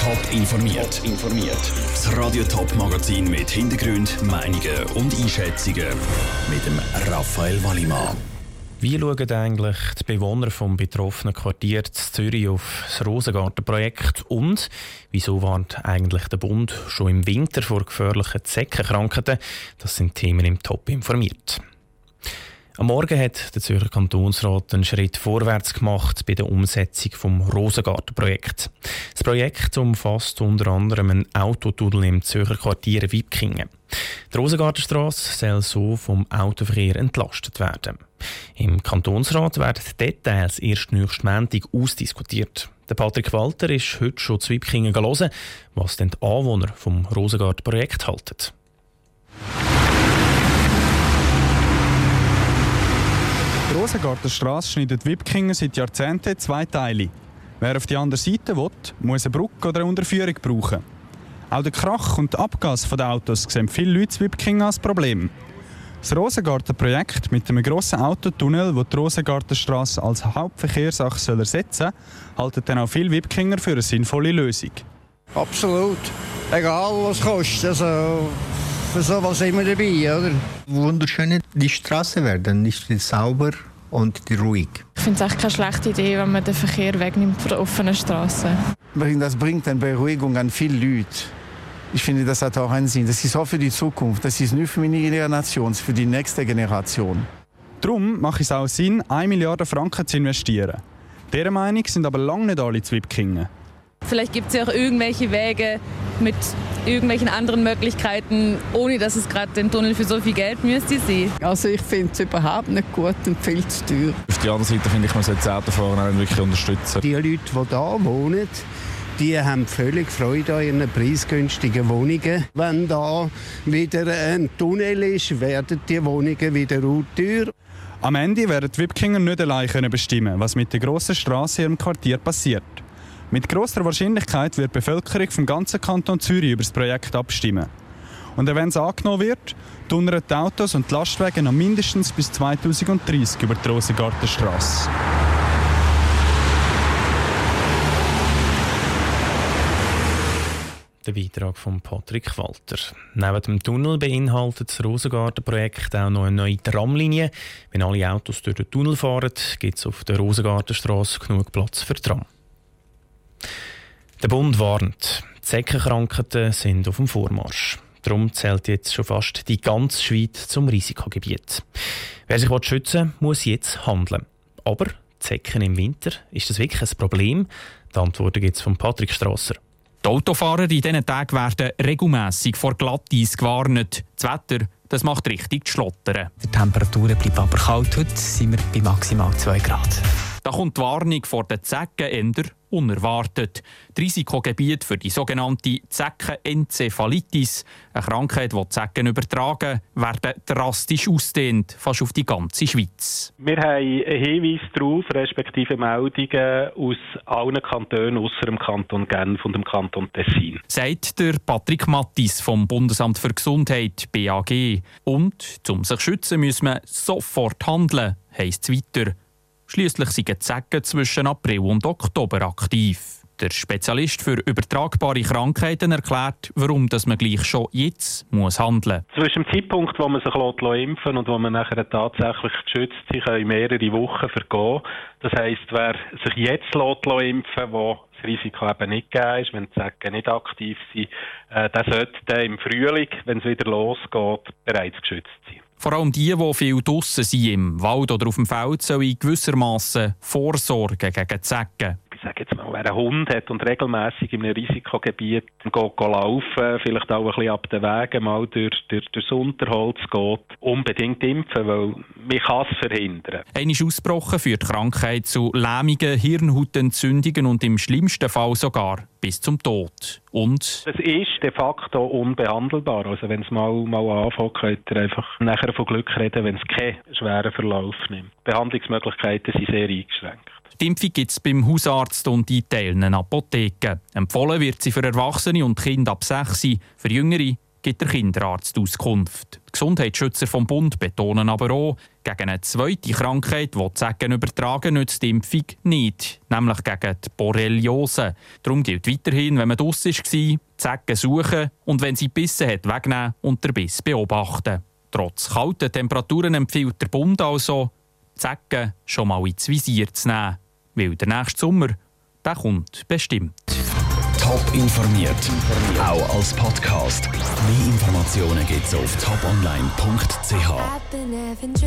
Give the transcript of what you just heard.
Top informiert. informiert. Das Radio Top Magazin mit Hintergrund, Meinungen und Einschätzungen mit dem Raphael Wallimann. Wie schauen eigentlich die Bewohner vom betroffenen Quartier Zürich auf das Rosengartenprojekt und wieso warnt eigentlich der Bund schon im Winter vor gefährlichen Zeckenkrankheiten? Das sind Themen im Top informiert. Am Morgen hat der Zürcher Kantonsrat einen Schritt vorwärts gemacht bei der Umsetzung des Rosengartenprojekts. Das Projekt umfasst unter anderem einen Autotunnel im Zürcher Quartier Wipkingen. Die Rosengartenstrasse soll so vom Autoverkehr entlastet werden. Im Kantonsrat werden die Details erst nächsten Montag ausdiskutiert. Der Patrick Walter ist heute schon zu Wipkingen hören, was denn die Anwohner vom Rosengartenprojekt halten. Rosengartenstrasse schneidet Wipkingen seit Jahrzehnten zwei Teile. Wer auf die andere Seite will, muss eine Brücke oder eine Unterführung brauchen. Auch der Krach und der Abgas der Autos sehen viele Leute in Wipkingen als Problem. Das Rosengartenprojekt mit einem grossen Autotunnel, das die Rosengartenstrasse als Hauptverkehrsachse ersetzen soll, halten dann auch viele Wipkinger für eine sinnvolle Lösung. Absolut. Egal was es kostet. Also für sowas sind wir dabei, oder? Wunderschön, die Straße werden nicht sauber und ruhig. Ich finde es echt keine schlechte Idee, wenn man den Verkehr wegnimmt von der offenen Straße. Das bringt eine Beruhigung an viele Leute. Ich finde, das hat auch einen Sinn. Das ist auch für die Zukunft. Das ist nicht für meine Generation, für die nächste Generation. Darum macht es auch Sinn, 1 Milliarde Franken zu investieren. Dieser Meinung sind aber lange nicht alle Zwipkingen. Vielleicht gibt es ja auch irgendwelche Wege mit irgendwelchen anderen Möglichkeiten, ohne dass es gerade den Tunnel für so viel Geld müsste sein. Also ich finde es überhaupt nicht gut und viel zu teuer. Auf der anderen Seite finde ich, man sollte das Autofahren auch wirklich unterstützen. Die Leute, die hier wohnen, die haben völlig Freude an ihren preisgünstigen Wohnungen. Wenn da wieder ein Tunnel ist, werden die Wohnungen wieder teuer. Am Ende werden die Wipkinger nicht allein bestimmen, was mit der grossen Straße im Quartier passiert. Mit großer Wahrscheinlichkeit wird die Bevölkerung vom ganzen Kanton Zürich über das Projekt abstimmen. Und wenn es angenommen wird, tunnern die Autos und die Lastwagen noch mindestens bis 2030 über die Rosengartenstrasse. Der Beitrag von Patrick Walter. Neben dem Tunnel beinhaltet das Rosengartenprojekt auch noch eine neue Tramlinie. Wenn alle Autos durch den Tunnel fahren, gibt es auf der Rosengartenstraße genug Platz für Tram. Der Bund warnt, Zeckenkrankheiten sind auf dem Vormarsch. Darum zählt jetzt schon fast die ganze Schweiz zum Risikogebiet. Wer sich schützen will, muss jetzt handeln. Aber Zecken im Winter, ist das wirklich ein Problem? Die Antwort gibt es von Patrick Strasser. Die Autofahrer in diesen Tagen werden regelmässig vor Glatteis gewarnt. Das Wetter das macht richtig zu schlottern. Die Temperaturen bleiben aber kalt. Heute sind wir bei maximal 2 Grad. Da kommt die Warnung vor den Zecken unerwartet. Das Risikogebiet für die sogenannte Zeckenenzephalitis, eine Krankheit, die Zecken übertragen, werden drastisch ausdehnt, fast auf die ganze Schweiz. Wir haben einen Hinweis darauf, respektive Meldungen aus allen Kantonen außer dem Kanton Genf und dem Kanton Tessin. Sagt der Patrick Mattis vom Bundesamt für Gesundheit, BAG. Und, um sich zu schützen, muss man sofort handeln, heisst es weiter. Schließlich sind die Zecken zwischen April und Oktober aktiv. Der Spezialist für übertragbare Krankheiten erklärt, warum dass man gleich schon jetzt muss handeln muss. Zwischen dem Zeitpunkt, wo man sich impfen und wo man nachher tatsächlich geschützt sich können mehrere Wochen vergehen. Das heisst, wer sich jetzt impfen wo das Risiko eben nicht gegeben ist, wenn die Zecken nicht aktiv sind, äh, der sollte dann im Frühling, wenn es wieder losgeht, bereits geschützt sein. Vor allem die, die viel draussen sind, im Wald oder auf dem Feld, sollen gewissermaßen vorsorgen gegen jetzt mal, wer einen Hund hat und regelmäßig in einem Risikogebiet geht, geht laufen, vielleicht auch ein bisschen ab den Wegen mal durch, durch, durchs Unterholz geht, unbedingt impfen, weil man kann es verhindern. Ein ist ausgebrochen für die Krankheit zu Lähmungen, Hirnhautentzündungen und im schlimmsten Fall sogar bis zum Tod. Und es ist de facto unbehandelbar. Also wenn es mal, mal anfängt, könnt ihr einfach nachher von Glück reden, wenn es keinen schweren Verlauf nimmt. Behandlungsmöglichkeiten sind sehr eingeschränkt. Die Impfung gibt es beim Hausarzt und in teilenden Apotheken. Empfohlen wird sie für Erwachsene und Kinder ab 6, für Jüngere gibt der Kinderarzt Auskunft. Die Gesundheitsschützer vom Bund betonen aber auch, gegen eine zweite Krankheit, die Zecken übertragen, nützt die Impfung nicht, nämlich gegen die Borreliose. Darum gilt weiterhin, wenn man draus war, Zecken suchen und wenn sie bissen hat, wegnehmen und den Biss beobachten. Trotz kalten Temperaturen empfiehlt der Bund also, Zecken schon mal ins Visier zu nehmen, weil der nächste Sommer, der kommt bestimmt. Top informiert, auch als Podcast. Mehr Informationen gibt's auf toponline.ch.